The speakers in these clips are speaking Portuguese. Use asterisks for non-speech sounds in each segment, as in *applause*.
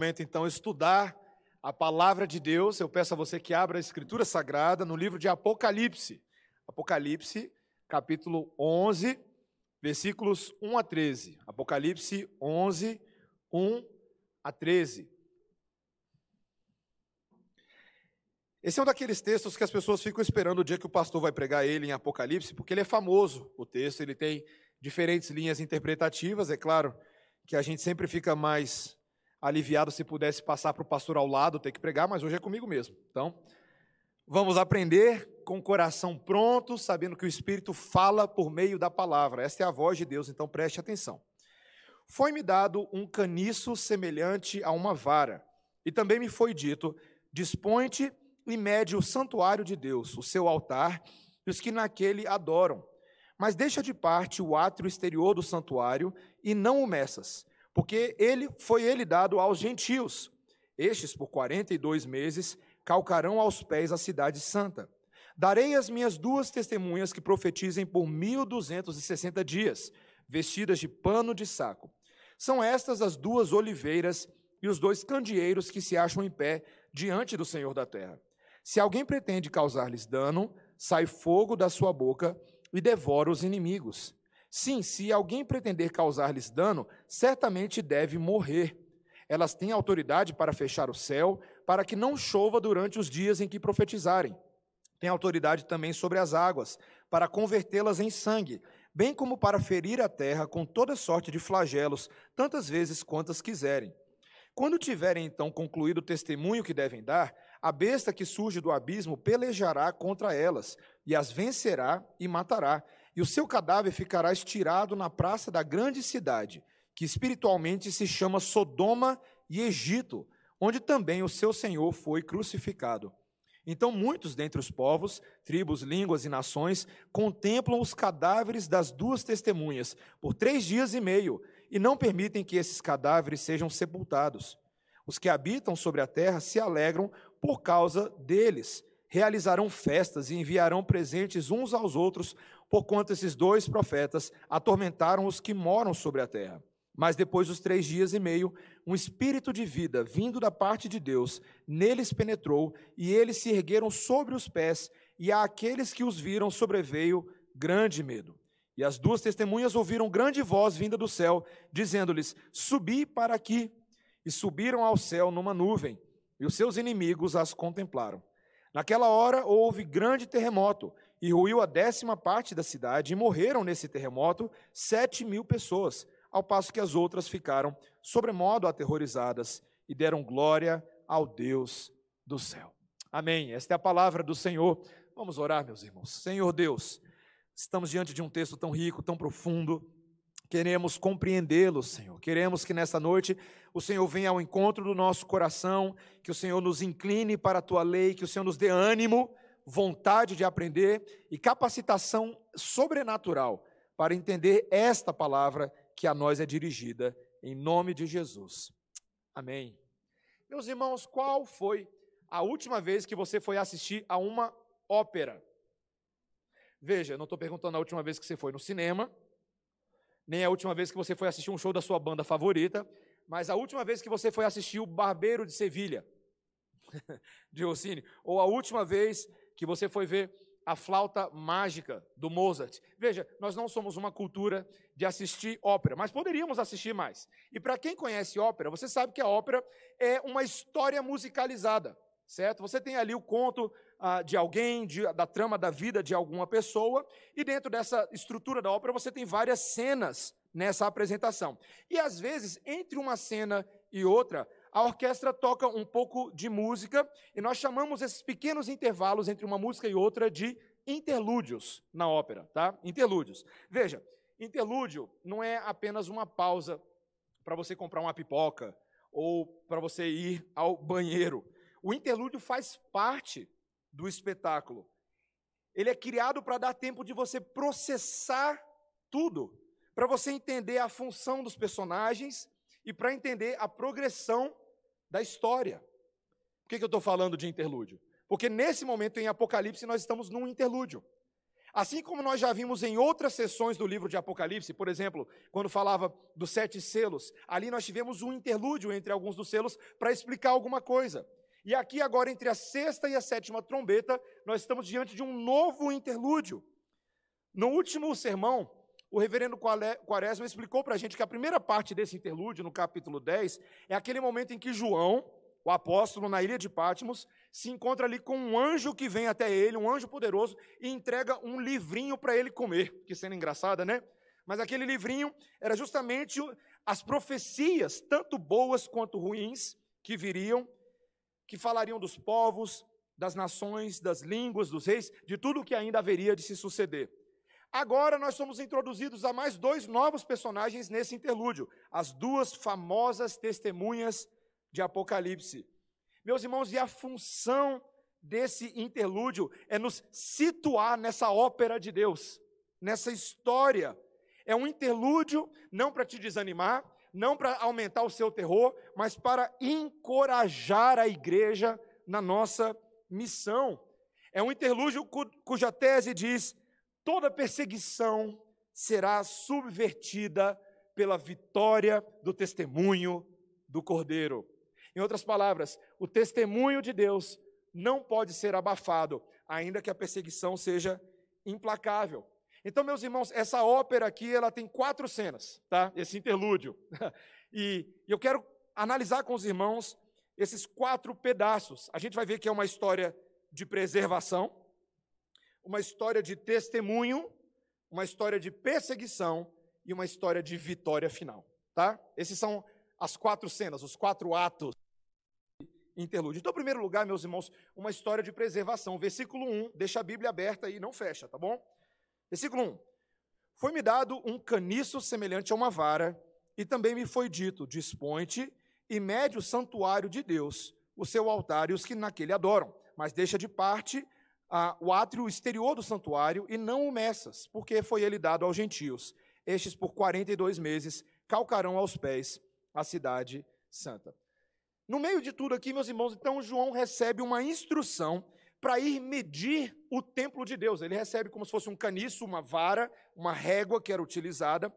momento então estudar a palavra de Deus. Eu peço a você que abra a Escritura Sagrada no livro de Apocalipse. Apocalipse, capítulo 11, versículos 1 a 13. Apocalipse 11, 1 a 13. Esse é um daqueles textos que as pessoas ficam esperando o dia que o pastor vai pregar ele em Apocalipse, porque ele é famoso, o texto, ele tem diferentes linhas interpretativas, é claro que a gente sempre fica mais aliviado se pudesse passar para o pastor ao lado, ter que pregar, mas hoje é comigo mesmo. Então, vamos aprender com o coração pronto, sabendo que o Espírito fala por meio da palavra. Esta é a voz de Deus, então preste atenção. Foi-me dado um caniço semelhante a uma vara, e também me foi dito: dispõe-te e mede o santuário de Deus, o seu altar, e os que naquele adoram. Mas deixa de parte o átrio exterior do santuário e não o meças porque ele foi ele dado aos gentios. Estes, por quarenta e dois meses, calcarão aos pés a cidade santa. Darei as minhas duas testemunhas que profetizem por mil duzentos e sessenta dias, vestidas de pano de saco. São estas as duas oliveiras e os dois candeeiros que se acham em pé diante do Senhor da terra. Se alguém pretende causar-lhes dano, sai fogo da sua boca e devora os inimigos. Sim, se alguém pretender causar-lhes dano, certamente deve morrer. Elas têm autoridade para fechar o céu, para que não chova durante os dias em que profetizarem. Têm autoridade também sobre as águas, para convertê-las em sangue, bem como para ferir a terra com toda sorte de flagelos, tantas vezes quantas quiserem. Quando tiverem então concluído o testemunho que devem dar, a besta que surge do abismo pelejará contra elas, e as vencerá e matará, e o seu cadáver ficará estirado na praça da grande cidade, que espiritualmente se chama Sodoma e Egito, onde também o seu Senhor foi crucificado. Então muitos dentre os povos, tribos, línguas e nações contemplam os cadáveres das duas testemunhas por três dias e meio e não permitem que esses cadáveres sejam sepultados. Os que habitam sobre a terra se alegram por causa deles, realizarão festas e enviarão presentes uns aos outros, porquanto esses dois profetas atormentaram os que moram sobre a terra. Mas depois dos três dias e meio, um espírito de vida, vindo da parte de Deus, neles penetrou, e eles se ergueram sobre os pés, e àqueles que os viram sobreveio grande medo. E as duas testemunhas ouviram grande voz vinda do céu, dizendo-lhes: Subi para aqui. E subiram ao céu numa nuvem, e os seus inimigos as contemplaram. Naquela hora houve grande terremoto, e ruiu a décima parte da cidade, e morreram nesse terremoto sete mil pessoas, ao passo que as outras ficaram sobremodo aterrorizadas e deram glória ao Deus do céu. Amém. Esta é a palavra do Senhor. Vamos orar, meus irmãos. Senhor Deus, estamos diante de um texto tão rico, tão profundo. Queremos compreendê-lo, Senhor. Queremos que nesta noite o Senhor venha ao encontro do nosso coração, que o Senhor nos incline para a tua lei, que o Senhor nos dê ânimo vontade de aprender e capacitação sobrenatural para entender esta palavra que a nós é dirigida, em nome de Jesus. Amém. Meus irmãos, qual foi a última vez que você foi assistir a uma ópera? Veja, não estou perguntando a última vez que você foi no cinema, nem a última vez que você foi assistir um show da sua banda favorita, mas a última vez que você foi assistir o Barbeiro de Sevilha, *laughs* de Rossini, ou a última vez que você foi ver a flauta mágica do Mozart. Veja, nós não somos uma cultura de assistir ópera, mas poderíamos assistir mais. E para quem conhece ópera, você sabe que a ópera é uma história musicalizada, certo? Você tem ali o conto ah, de alguém, de, da trama da vida de alguma pessoa, e dentro dessa estrutura da ópera você tem várias cenas nessa apresentação. E às vezes, entre uma cena e outra, a orquestra toca um pouco de música e nós chamamos esses pequenos intervalos entre uma música e outra de interlúdios na ópera, tá? Interlúdios. Veja, interlúdio não é apenas uma pausa para você comprar uma pipoca ou para você ir ao banheiro. O interlúdio faz parte do espetáculo. Ele é criado para dar tempo de você processar tudo, para você entender a função dos personagens e para entender a progressão da história. Por que, que eu estou falando de interlúdio? Porque nesse momento em Apocalipse nós estamos num interlúdio. Assim como nós já vimos em outras sessões do livro de Apocalipse, por exemplo, quando falava dos sete selos, ali nós tivemos um interlúdio entre alguns dos selos para explicar alguma coisa. E aqui, agora, entre a sexta e a sétima trombeta, nós estamos diante de um novo interlúdio. No último sermão, o reverendo Quaresma explicou para a gente que a primeira parte desse interlúdio, no capítulo 10, é aquele momento em que João, o apóstolo, na ilha de Patmos, se encontra ali com um anjo que vem até ele, um anjo poderoso, e entrega um livrinho para ele comer. Que cena engraçada, né? Mas aquele livrinho era justamente as profecias, tanto boas quanto ruins, que viriam, que falariam dos povos, das nações, das línguas, dos reis, de tudo o que ainda haveria de se suceder. Agora nós somos introduzidos a mais dois novos personagens nesse interlúdio, as duas famosas testemunhas de Apocalipse. Meus irmãos, e a função desse interlúdio é nos situar nessa ópera de Deus, nessa história. É um interlúdio não para te desanimar, não para aumentar o seu terror, mas para encorajar a igreja na nossa missão. É um interlúdio cuja tese diz: toda perseguição será subvertida pela vitória do testemunho do Cordeiro. Em outras palavras, o testemunho de Deus não pode ser abafado, ainda que a perseguição seja implacável. Então, meus irmãos, essa ópera aqui, ela tem quatro cenas, tá? Esse interlúdio. *laughs* E eu quero analisar com os irmãos esses quatro pedaços. A gente vai ver que é uma história de preservação, uma história de testemunho, uma história de perseguição e uma história de vitória final, tá? Esses são as quatro cenas, os quatro atos interlúdio. Então, em primeiro lugar, meus irmãos, uma história de preservação. Versículo 1, deixa a Bíblia aberta e não fecha, tá bom? Versículo 1. Foi-me dado um caniço semelhante a uma vara, e também me foi dito: dispõe-te e mede o santuário de Deus, o seu altar e os que naquele adoram, mas deixa de parte o átrio exterior do santuário e não o meças, porque foi ele dado aos gentios. Estes, por 42 meses, calcarão aos pés a cidade santa. No meio de tudo aqui, meus irmãos, então João recebe uma instrução para ir medir o templo de Deus. Ele recebe como se fosse um caniço, uma vara, uma régua que era utilizada,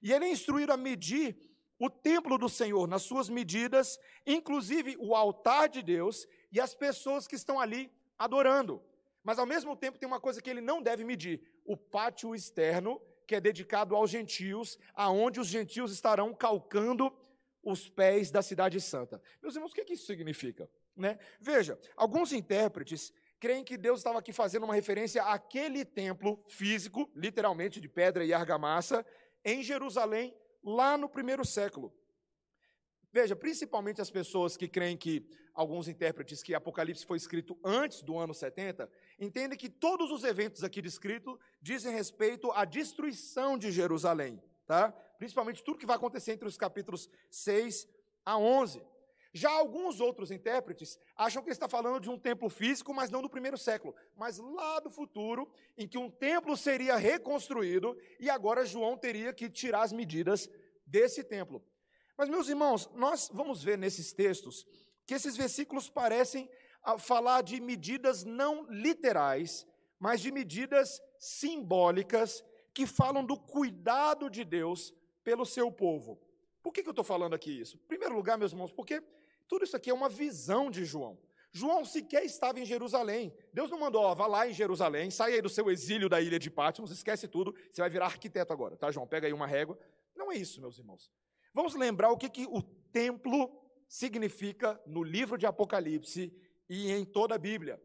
e ele é instruído a medir o templo do Senhor nas suas medidas, inclusive o altar de Deus e as pessoas que estão ali adorando. Mas ao mesmo tempo tem uma coisa que ele não deve medir: o pátio externo, que é dedicado aos gentios, aonde os gentios estarão calcando os pés da cidade santa. Meus irmãos, o que, que isso significa? Né? Veja, alguns intérpretes creem que Deus estava aqui fazendo uma referência àquele templo físico, literalmente de pedra e argamassa, em Jerusalém, lá no primeiro século. Veja, principalmente as pessoas que creem que, alguns intérpretes, que Apocalipse foi escrito antes do ano 70, entendem que todos os eventos aqui descritos dizem respeito à destruição de Jerusalém, tá? Principalmente tudo que vai acontecer entre os capítulos 6 a 11. Já alguns outros intérpretes acham que ele está falando de um templo físico, mas não do primeiro século, mas lá do futuro, em que um templo seria reconstruído e agora João teria que tirar as medidas desse templo. Mas, meus irmãos, nós vamos ver nesses textos que esses versículos parecem ah, falar de medidas não literais, mas de medidas simbólicas que falam do cuidado de Deus pelo seu povo. Por que, que eu estou falando aqui isso? Em primeiro lugar, meus irmãos, porque tudo isso aqui é uma visão de João. João sequer estava em Jerusalém. Deus não mandou, ó, vá lá em Jerusalém, saia aí do seu exílio da ilha de Patmos, esquece tudo, você vai virar arquiteto agora, tá, João? Pega aí uma régua. Não é isso, meus irmãos. Vamos lembrar o que, que o templo significa no livro de Apocalipse e em toda a Bíblia.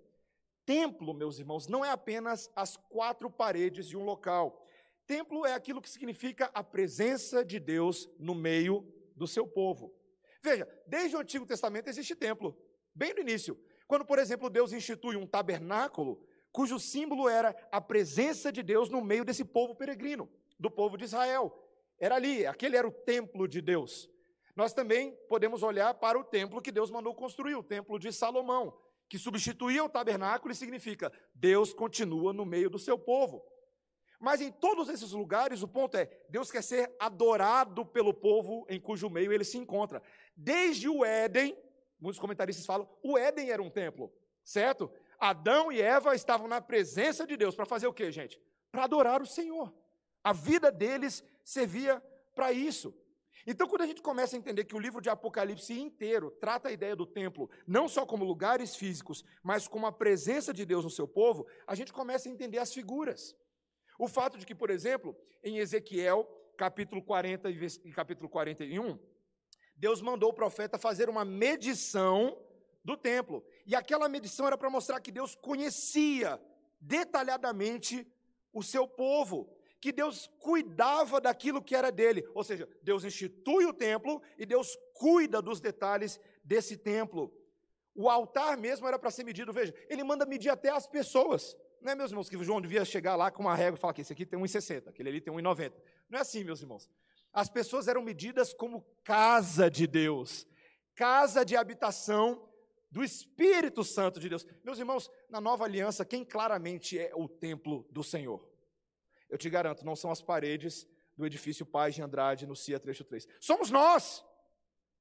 Templo, meus irmãos, não é apenas as quatro paredes de um local. Templo é aquilo que significa a presença de Deus no meio do seu povo. Veja, desde o Antigo Testamento existe templo, bem no início. Quando, por exemplo, Deus institui um tabernáculo, cujo símbolo era a presença de Deus no meio desse povo peregrino, do povo de Israel. Era ali, aquele era o templo de Deus. Nós também podemos olhar para o templo que Deus mandou construir, o templo de Salomão, que substituía o tabernáculo e significa Deus continua no meio do seu povo. Mas em todos esses lugares, o ponto é: Deus quer ser adorado pelo povo em cujo meio ele se encontra. Desde o Éden, muitos comentaristas falam, o Éden era um templo, certo? Adão e Eva estavam na presença de Deus para fazer o quê, gente? para adorar o Senhor. A vida deles servia para isso. Então, quando a gente começa a entender que o livro de Apocalipse inteiro trata a ideia do templo, não só como lugares físicos, mas como a presença de Deus no seu povo, a gente começa a entender as figuras. O fato de que, por exemplo, em Ezequiel, capítulo 40 e capítulo 41, Deus mandou o profeta fazer uma medição do templo. E aquela medição era para mostrar que Deus conhecia detalhadamente o seu povo que Deus cuidava daquilo que era dele. Ou seja, Deus institui o templo e Deus cuida dos detalhes desse templo. O altar mesmo era para ser medido, veja, ele manda medir até as pessoas. Não é, meus irmãos, que João devia chegar lá com uma régua e falar que esse aqui tem 1,60, aquele ali tem 1,90. Não é assim, meus irmãos. As pessoas eram medidas como casa de Deus, casa de habitação do Espírito Santo de Deus. Meus irmãos, na nova aliança, quem claramente é o templo do Senhor? Eu te garanto, não são as paredes do edifício Paz de Andrade no CIA trecho 3. Somos nós.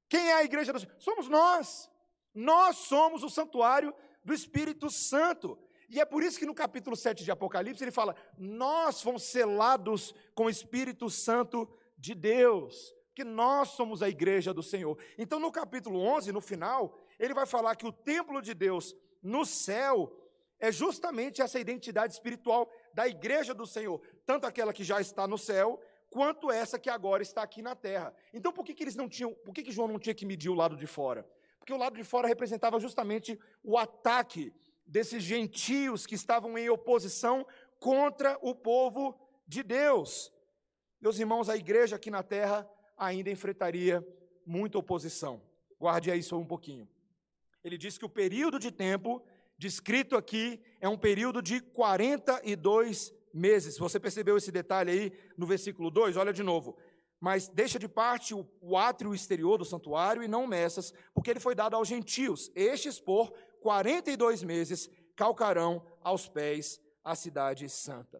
Quem é a igreja do Senhor? Somos nós. Nós somos o santuário do Espírito Santo. E é por isso que no capítulo 7 de Apocalipse ele fala: Nós fomos selados com o Espírito Santo de Deus, que nós somos a igreja do Senhor. Então no capítulo 11, no final, ele vai falar que o templo de Deus no céu é justamente essa identidade espiritual da igreja do Senhor, tanto aquela que já está no céu, quanto essa que agora está aqui na terra. Então por que, que eles não tinham, por que, que João não tinha que medir o lado de fora? Porque o lado de fora representava justamente o ataque desses gentios que estavam em oposição contra o povo de Deus. Meus irmãos, a igreja aqui na terra ainda enfrentaria muita oposição. Guarde aí só um pouquinho. Ele diz que o período de tempo descrito aqui é um período de 42 meses. Você percebeu esse detalhe aí no versículo 2? Olha de novo. Mas deixa de parte o, o átrio exterior do santuário e não messas, porque ele foi dado aos gentios. Estes, por 42 meses, calcarão aos pés a cidade santa.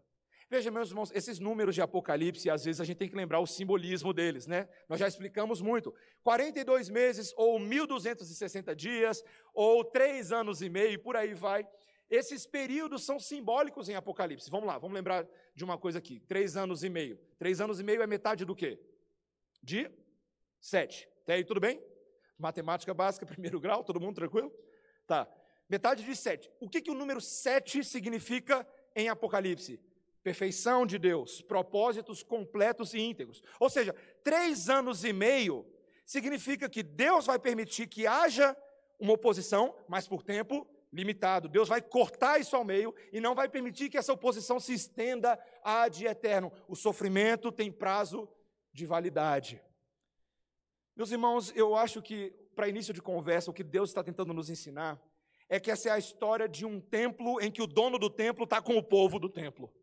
Veja, meus irmãos, esses números de Apocalipse, às vezes a gente tem que lembrar o simbolismo deles, né? Nós já explicamos muito. 42 meses, ou 1.260 dias, ou três anos e meio, por aí vai. Esses períodos são simbólicos em Apocalipse. Vamos lá, vamos lembrar de uma coisa aqui. Três anos e meio. Três anos e meio é metade do quê? De sete. Até aí, tudo bem? Matemática básica, *laughs* primeiro grau, todo mundo tranquilo? Tá. Metade de sete. O que, que o número sete significa em Apocalipse? Perfeição de Deus, propósitos completos e íntegros. Ou seja, três anos e meio significa que Deus vai permitir que haja uma oposição, mas por tempo limitado. Deus vai cortar isso ao meio e não vai permitir que essa oposição se estenda ad eterno. O sofrimento tem prazo de validade. Meus irmãos, eu acho que, para início de conversa, o que Deus está tentando nos ensinar é que essa é a história de um templo em que o dono do templo está com o povo do templo.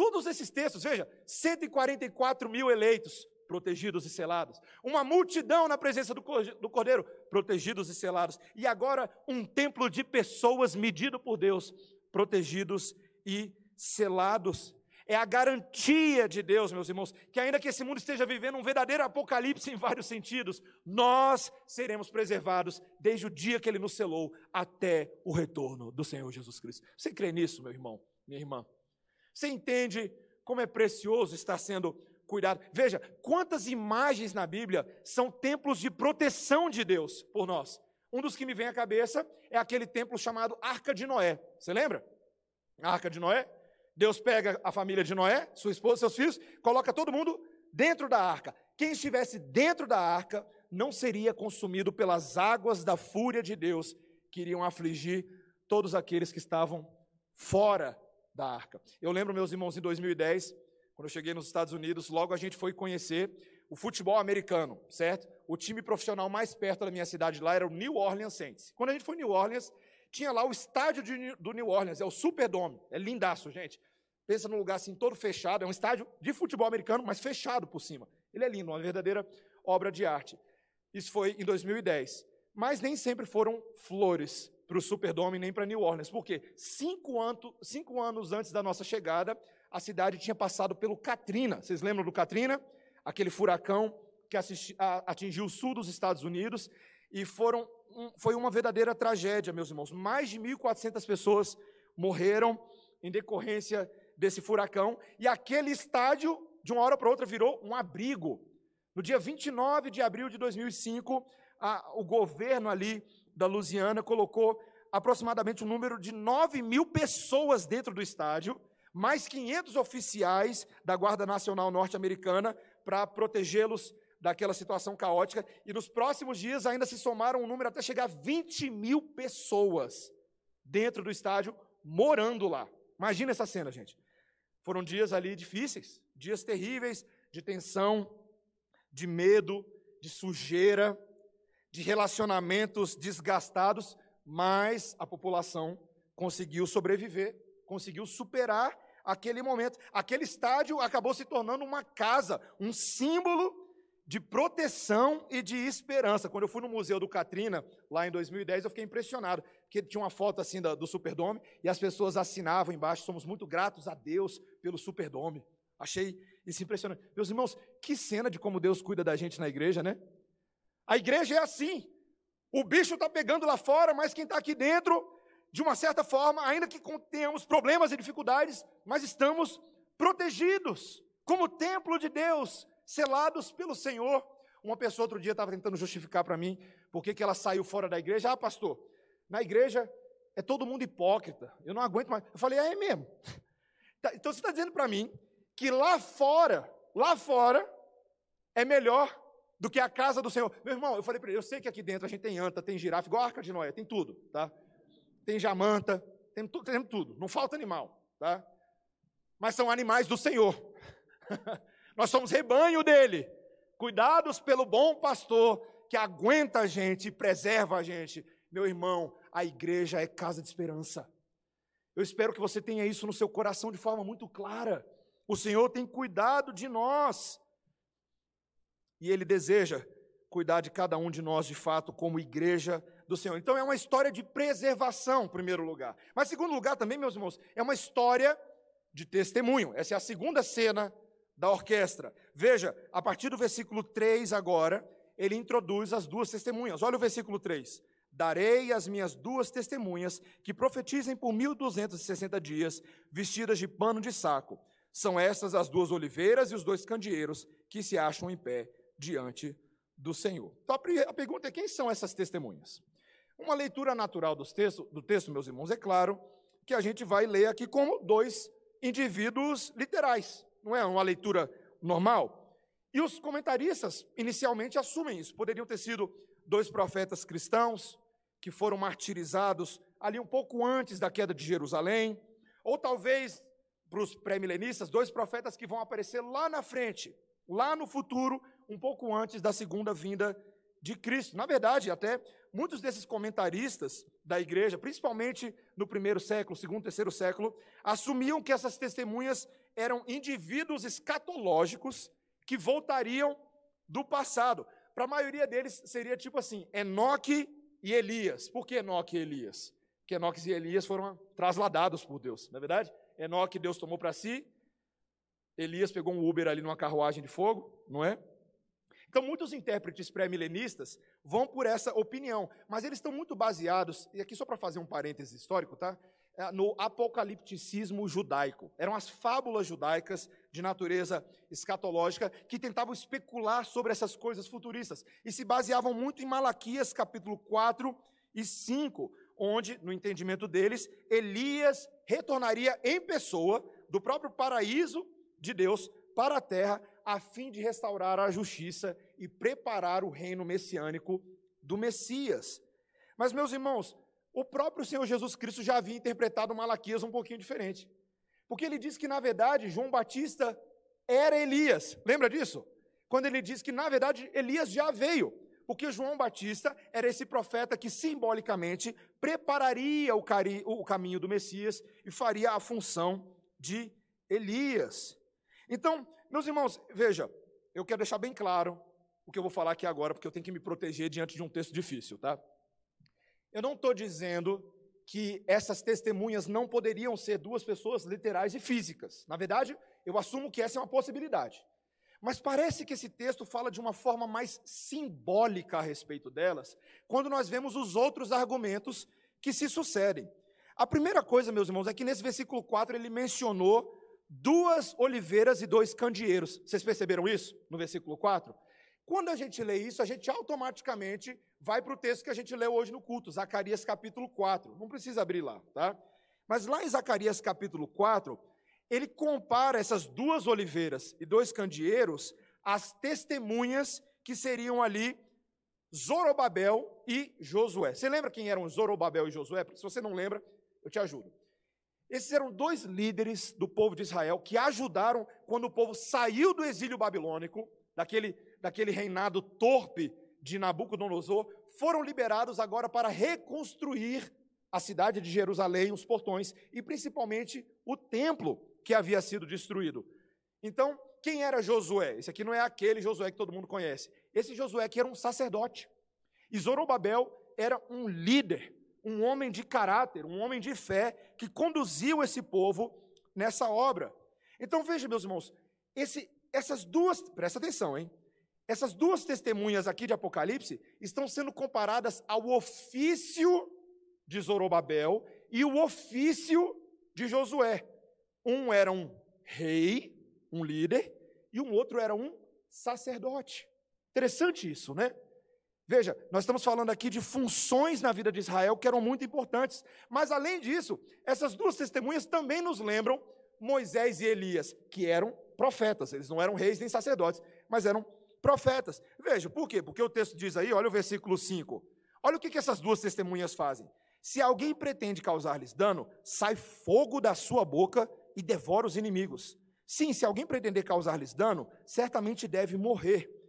Todos esses textos, veja, 144 mil eleitos, protegidos e selados. Uma multidão na presença do Cordeiro, protegidos e selados. E agora um templo de pessoas medido por Deus, protegidos e selados. É a garantia de Deus, meus irmãos, que ainda que esse mundo esteja vivendo um verdadeiro apocalipse em vários sentidos, nós seremos preservados desde o dia que ele nos selou até o retorno do Senhor Jesus Cristo. Você crê nisso, meu irmão, minha irmã? Você entende como é precioso estar sendo cuidado? Veja, quantas imagens na Bíblia são templos de proteção de Deus por nós. Um dos que me vem à cabeça é aquele templo chamado Arca de Noé. Você lembra? Arca de Noé? Deus pega a família de Noé, sua esposa, seus filhos, coloca todo mundo dentro da arca. Quem estivesse dentro da arca não seria consumido pelas águas da fúria de Deus que iriam afligir todos aqueles que estavam fora da arca. Eu lembro, meus irmãos, em 2010, quando eu cheguei nos Estados Unidos, logo a gente foi conhecer o futebol americano, certo? O time profissional mais perto da minha cidade lá era o New Orleans Saints. Quando a gente foi em New Orleans, tinha lá o estádio de, do New Orleans, é o Superdome, é lindaço, gente. Pensa num lugar assim todo fechado, é um estádio de futebol americano, mas fechado por cima. Ele é lindo, uma verdadeira obra de arte. Isso foi em 2010. Mas nem sempre foram flores para o Superdome nem para New Orleans. Por quê? Cinco, anto, cinco anos antes da nossa chegada, a cidade tinha passado pelo Katrina. Vocês lembram do Katrina? Aquele furacão que assisti, a, atingiu o sul dos Estados Unidos e foram, um, foi uma verdadeira tragédia, meus irmãos. Mais de 1.400 pessoas morreram em decorrência desse furacão, e aquele estádio, de uma hora para outra, virou um abrigo. No dia 29 de abril de 2005, a, o governo ali da Louisiana colocou aproximadamente um número de 9 mil pessoas dentro do estádio, mais 500 oficiais da Guarda Nacional Norte-Americana para protegê-los daquela situação caótica. E nos próximos dias ainda se somaram um número até chegar a 20 mil pessoas dentro do estádio, morando lá. Imagina essa cena, gente. Foram dias ali difíceis, dias terríveis de tensão, de medo, de sujeira, de relacionamentos desgastados, mas a população conseguiu sobreviver, conseguiu superar aquele momento. Aquele estádio acabou se tornando uma casa, um símbolo de proteção e de esperança. Quando eu fui no Museu do Katrina, lá em 2010, eu fiquei impressionado, porque tinha uma foto assim do, do Superdome e as pessoas assinavam embaixo: somos muito gratos a Deus pelo Superdome. Achei isso impressionante. Meus irmãos, que cena de como Deus cuida da gente na igreja, né? A igreja é assim. O bicho está pegando lá fora, mas quem está aqui dentro, de uma certa forma, ainda que tenhamos problemas e dificuldades, mas estamos protegidos, como templo de Deus, selados pelo Senhor. Uma pessoa outro dia estava tentando justificar para mim por que ela saiu fora da igreja. Ah, pastor, na igreja é todo mundo hipócrita, eu não aguento mais. Eu falei, ah, é mesmo. *laughs* Tá, então você está dizendo para mim que lá fora, lá fora, é melhor do que a casa do Senhor. Meu irmão, eu falei para ele, eu sei que aqui dentro a gente tem anta, tem girafa, igual a Arca de Noé, tem tudo, tá? Tem jamanta, tem, tu, tem tudo, não falta animal, tá? Mas são animais do Senhor. *laughs* Nós somos rebanho dele, cuidados pelo bom pastor que aguenta a gente e preserva a gente. Meu irmão, a igreja é casa de esperança. Eu espero que você tenha isso no seu coração de forma muito clara. O Senhor tem cuidado de nós. E Ele deseja cuidar de cada um de nós, de fato, como igreja do Senhor. Então é uma história de preservação, em primeiro lugar. Mas, em segundo lugar, também, meus irmãos, é uma história de testemunho. Essa é a segunda cena da orquestra. Veja, a partir do versículo 3 agora, ele introduz as duas testemunhas. Olha o versículo 3. Darei as minhas duas testemunhas que profetizem por 1260 dias, vestidas de pano de saco. São estas as duas oliveiras e os dois candeeiros que se acham em pé diante do Senhor. Então a pergunta é: quem são essas testemunhas? Uma leitura natural do texto, do texto, meus irmãos, é claro que a gente vai ler aqui como dois indivíduos literais, não é uma leitura normal. E os comentaristas inicialmente assumem isso. Poderiam ter sido dois profetas cristãos que foram martirizados ali um pouco antes da queda de Jerusalém, ou talvez para os pré-milenistas, dois profetas que vão aparecer lá na frente, lá no futuro, um pouco antes da segunda vinda de Cristo. Na verdade, até muitos desses comentaristas da igreja, principalmente no primeiro século, segundo, terceiro século, assumiam que essas testemunhas eram indivíduos escatológicos que voltariam do passado. Para a maioria deles seria tipo assim: Enoque e Elias. Por que Enoque e Elias? Porque Enoque e Elias foram trasladados por Deus, não é verdade? Enoque Deus tomou para si, Elias pegou um Uber ali numa carruagem de fogo, não é? Então, muitos intérpretes pré-milenistas vão por essa opinião, mas eles estão muito baseados, e aqui só para fazer um parêntese histórico, tá? É, no apocalipticismo judaico. Eram as fábulas judaicas de natureza escatológica que tentavam especular sobre essas coisas futuristas e se baseavam muito em Malaquias capítulo 4 e 5, onde, no entendimento deles, Elias retornaria em pessoa do próprio paraíso de Deus para a terra, a fim de restaurar a justiça e preparar o reino messiânico do Messias. Mas, meus irmãos, o próprio Senhor Jesus Cristo já havia interpretado Malaquias um pouquinho diferente. Porque ele diz que, na verdade, João Batista era Elias. Lembra disso? Quando ele diz que, na verdade, Elias já veio. Porque João Batista era esse profeta que simbolicamente prepararia o, cari, o caminho do Messias e faria a função de Elias. Então, meus irmãos, veja, eu quero deixar bem claro o que eu vou falar aqui agora, porque eu tenho que me proteger diante de um texto difícil, tá? Eu não estou dizendo que essas testemunhas não poderiam ser duas pessoas literais e físicas. Na verdade, eu assumo que essa é uma possibilidade. Mas parece que esse texto fala de uma forma mais simbólica a respeito delas, quando nós vemos os outros argumentos que se sucedem. A primeira coisa, meus irmãos, é que nesse versículo 4 ele mencionou duas oliveiras e dois candeeiros. Vocês perceberam isso no versículo 4? Quando a gente lê isso, a gente automaticamente vai para o texto que a gente leu hoje no culto, Zacarias capítulo 4. Não precisa abrir lá, tá? Mas lá em Zacarias capítulo 4, ele compara essas duas oliveiras e dois candeeiros às testemunhas que seriam ali Zorobabel e Josué. Você lembra quem eram Zorobabel e Josué? Se você não lembra, eu te ajudo. Esses eram dois líderes do povo de Israel que ajudaram quando o povo saiu do exílio babilônico, daquele, daquele reinado torpe de Nabucodonosor, foram liberados agora para reconstruir a cidade de Jerusalém, os portões e principalmente o templo que havia sido destruído. Então, quem era Josué? Esse aqui não é aquele Josué que todo mundo conhece. Esse Josué que era um sacerdote. E Zorobabel era um líder, um homem de caráter, um homem de fé, que conduziu esse povo nessa obra. Então veja, meus irmãos, esse, essas duas, presta atenção, hein? Essas duas testemunhas aqui de Apocalipse estão sendo comparadas ao ofício de Zorobabel e o ofício de Josué. Um era um rei, um líder, e um outro era um sacerdote. Interessante isso, né? Veja, nós estamos falando aqui de funções na vida de Israel que eram muito importantes, mas além disso, essas duas testemunhas também nos lembram Moisés e Elias, que eram profetas, eles não eram reis nem sacerdotes, mas eram profetas. Veja, por quê? Porque o texto diz aí, olha o versículo 5. Olha o que, que essas duas testemunhas fazem. Se alguém pretende causar-lhes dano, sai fogo da sua boca e devora os inimigos. Sim, se alguém pretender causar-lhes dano, certamente deve morrer.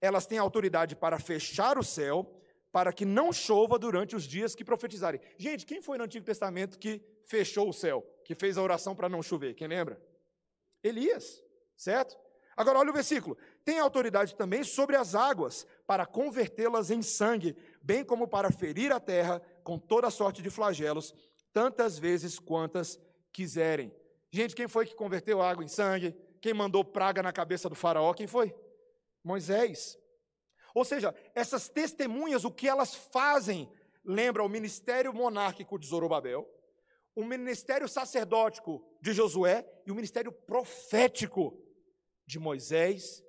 Elas têm autoridade para fechar o céu, para que não chova durante os dias que profetizarem. Gente, quem foi no Antigo Testamento que fechou o céu, que fez a oração para não chover? Quem lembra? Elias, certo? Agora olha o versículo. Tem autoridade também sobre as águas, para convertê-las em sangue, bem como para ferir a terra com toda sorte de flagelos, tantas vezes quantas quiserem. Gente, quem foi que converteu água em sangue? Quem mandou praga na cabeça do faraó? Quem foi? Moisés. Ou seja, essas testemunhas, o que elas fazem, lembra o ministério monárquico de Zorobabel, o ministério sacerdótico de Josué e o ministério profético de Moisés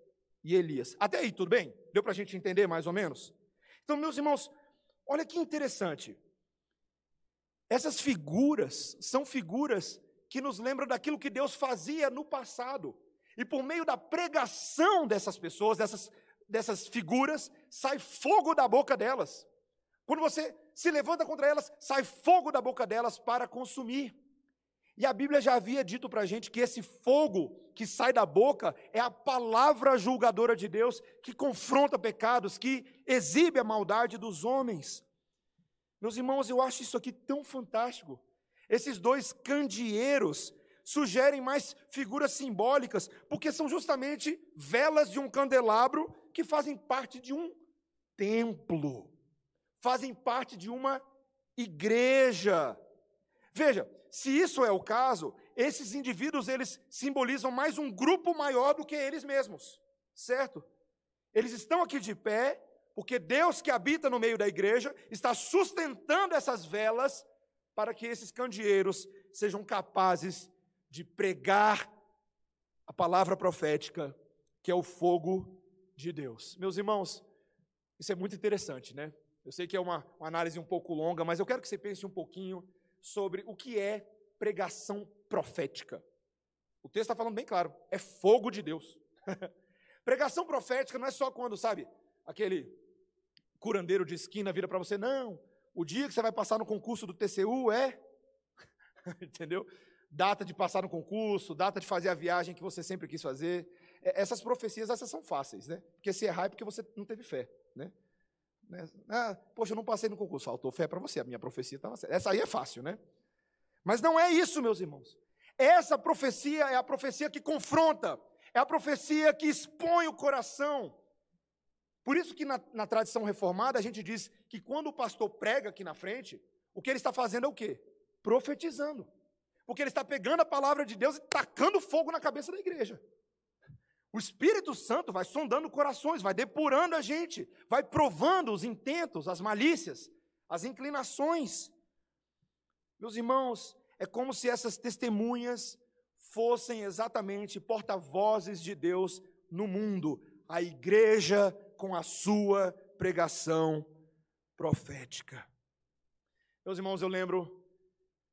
e Elias. Até aí, tudo bem? Deu para a gente entender mais ou menos? Então, meus irmãos, olha que interessante. Essas figuras são figuras que nos lembram daquilo que Deus fazia no passado. E por meio da pregação dessas pessoas, dessas, dessas figuras, sai fogo da boca delas. Quando você se levanta contra elas, sai fogo da boca delas para consumir. E a Bíblia já havia dito para a gente que esse fogo que sai da boca é a palavra julgadora de Deus que confronta pecados, que exibe a maldade dos homens. Meus irmãos, eu acho isso aqui tão fantástico. Esses dois candeeiros sugerem mais figuras simbólicas, porque são justamente velas de um candelabro que fazem parte de um templo, fazem parte de uma igreja. Veja, se isso é o caso, esses indivíduos eles simbolizam mais um grupo maior do que eles mesmos, certo? Eles estão aqui de pé porque Deus que habita no meio da igreja está sustentando essas velas para que esses candeeiros sejam capazes de pregar a palavra profética, que é o fogo de Deus. Meus irmãos, isso é muito interessante, né? Eu sei que é uma, uma análise um pouco longa, mas eu quero que você pense um pouquinho sobre o que é pregação profética. O texto está falando bem claro, é fogo de Deus. *laughs* pregação profética não é só quando, sabe, aquele curandeiro de esquina vira para você, não, o dia que você vai passar no concurso do TCU é. *laughs* Entendeu? Data de passar no concurso, data de fazer a viagem que você sempre quis fazer. É, essas profecias, essas são fáceis, né? Porque se errar é porque você não teve fé, né? né? Ah, poxa, eu não passei no concurso, faltou fé para você, a minha profecia estava certa. Essa aí é fácil, né? Mas não é isso, meus irmãos. Essa profecia é a profecia que confronta, é a profecia que expõe o coração, por isso que na, na, tradição reformada a gente diz que quando o pastor prega aqui na frente, o que ele está fazendo é o quê? Profetizando. Porque ele está pegando a palavra de Deus e tacando fogo na cabeça da igreja. O Espírito Santo vai sondando corações, vai depurando a gente, vai provando os intentos, as malícias, as inclinações. Meus irmãos, é como se essas testemunhas fossem exatamente porta-vozes de Deus no mundo, a igreja com a sua pregação profética. Meus irmãos, eu lembro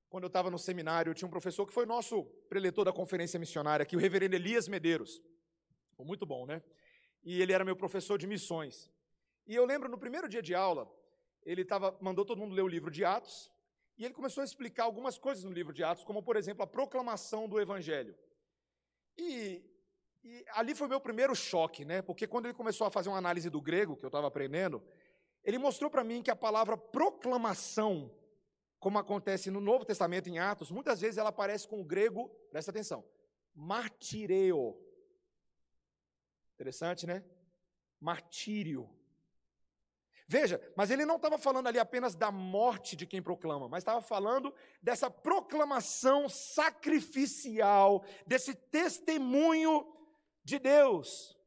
quando eu estava no seminário, tinha um professor que foi nosso preletor da conferência missionária aqui, o reverendo Elias Medeiros. Muito bom, né? E ele era meu professor de missões. E eu lembro no primeiro dia de aula, ele tava, mandou todo mundo ler o livro de Atos, e ele começou a explicar algumas coisas no livro de Atos, como, por exemplo, a proclamação do Evangelho. E, e ali foi meu primeiro choque, né? Porque quando ele começou a fazer uma análise do grego, que eu estava aprendendo, ele mostrou para mim que a palavra proclamação, como acontece no Novo Testamento, em Atos, muitas vezes ela aparece com o grego, presta atenção, martireo. Interessante, né? Martírio. Veja, mas ele não estava falando ali apenas da morte de quem proclama, mas estava falando dessa proclamação sacrificial, desse testemunho de Deus.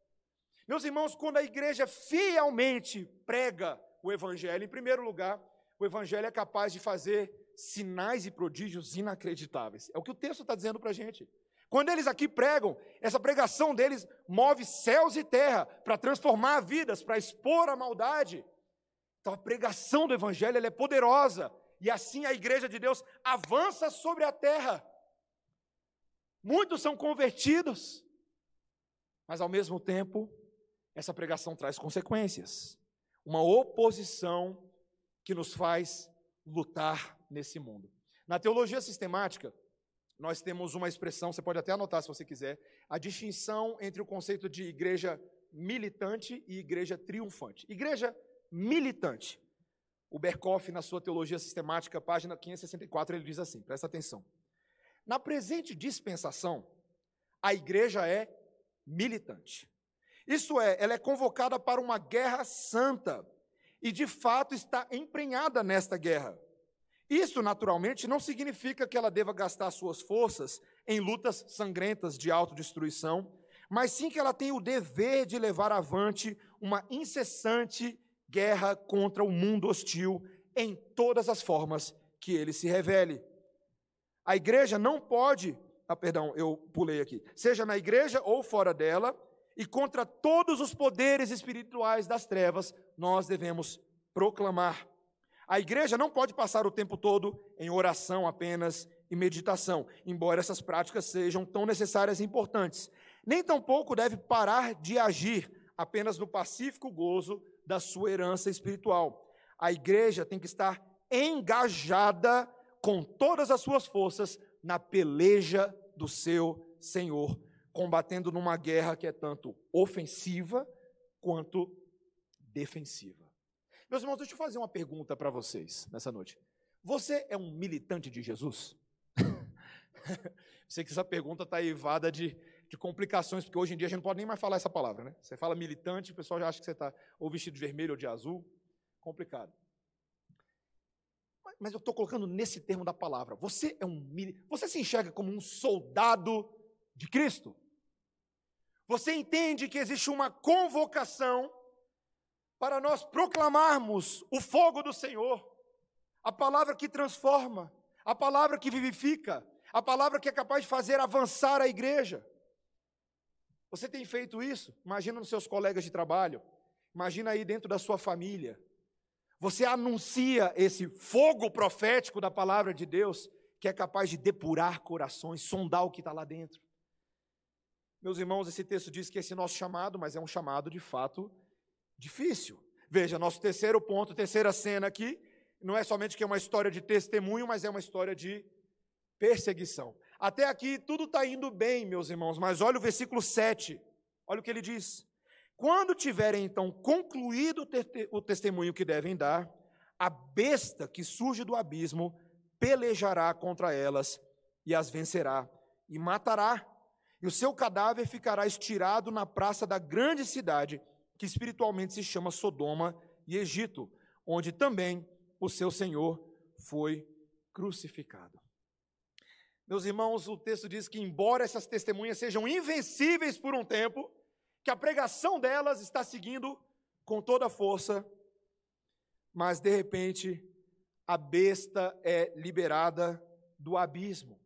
Meus irmãos, quando a igreja fielmente prega o Evangelho, em primeiro lugar, o Evangelho é capaz de fazer sinais e prodígios inacreditáveis. É o que o texto está dizendo para a gente. Quando eles aqui pregam, essa pregação deles move céus e terra para transformar vidas, para expor a maldade. Então a pregação do Evangelho é poderosa. E assim a igreja de Deus avança sobre a terra. Muitos são convertidos. Mas ao mesmo tempo, essa pregação traz consequências. Uma oposição que nos faz lutar nesse mundo. Na teologia sistemática, nós temos uma expressão, você pode até anotar se você quiser, a distinção entre o conceito de igreja militante e igreja triunfante. Igreja militante. O Berkoff, na sua Teologia Sistemática, página 564, ele diz assim: presta atenção. Na presente dispensação, a igreja é militante. Isso é, ela é convocada para uma guerra santa e, de fato, está emprenhada nesta guerra. Isso, naturalmente, não significa que ela deva gastar suas forças em lutas sangrentas de autodestruição, mas sim que ela tem o dever de levar avante uma incessante guerra contra o mundo hostil em todas as formas que ele se revele. A igreja não pode, ah, perdão, eu pulei aqui, seja na igreja ou fora dela, e contra todos os poderes espirituais das trevas, nós devemos proclamar. A igreja não pode passar o tempo todo em oração apenas e meditação, embora essas práticas sejam tão necessárias e importantes. Nem tampouco deve parar de agir apenas no pacífico gozo da sua herança espiritual. A igreja tem que estar engajada com todas as suas forças na peleja do seu Senhor, combatendo numa guerra que é tanto ofensiva quanto defensiva. Meus irmãos, deixa eu fazer uma pergunta para vocês nessa noite. Você é um militante de Jesus? *laughs* Sei que essa pergunta está evada de, de complicações, porque hoje em dia a gente não pode nem mais falar essa palavra, né? Você fala militante, o pessoal já acha que você está ou vestido de vermelho ou de azul. Complicado. Mas eu estou colocando nesse termo da palavra. Você é um você se enxerga como um soldado de Cristo? Você entende que existe uma convocação para nós proclamarmos o fogo do Senhor, a palavra que transforma, a palavra que vivifica, a palavra que é capaz de fazer avançar a igreja. Você tem feito isso? Imagina nos seus colegas de trabalho, imagina aí dentro da sua família. Você anuncia esse fogo profético da palavra de Deus, que é capaz de depurar corações, sondar o que está lá dentro. Meus irmãos, esse texto diz que esse nosso chamado, mas é um chamado de fato difícil. Veja, nosso terceiro ponto, terceira cena aqui, não é somente que é uma história de testemunho, mas é uma história de perseguição. Até aqui tudo está indo bem, meus irmãos, mas olha o versículo 7, olha o que ele diz. Quando tiverem então concluído o testemunho que devem dar, a besta que surge do abismo pelejará contra elas e as vencerá e matará, e o seu cadáver ficará estirado na praça da grande cidade, que espiritualmente se chama Sodoma e Egito, onde também o seu Senhor foi crucificado. Meus irmãos, o texto diz que, embora essas testemunhas sejam invencíveis por um tempo, que a pregação delas está seguindo com toda a força, mas de repente a besta é liberada do abismo.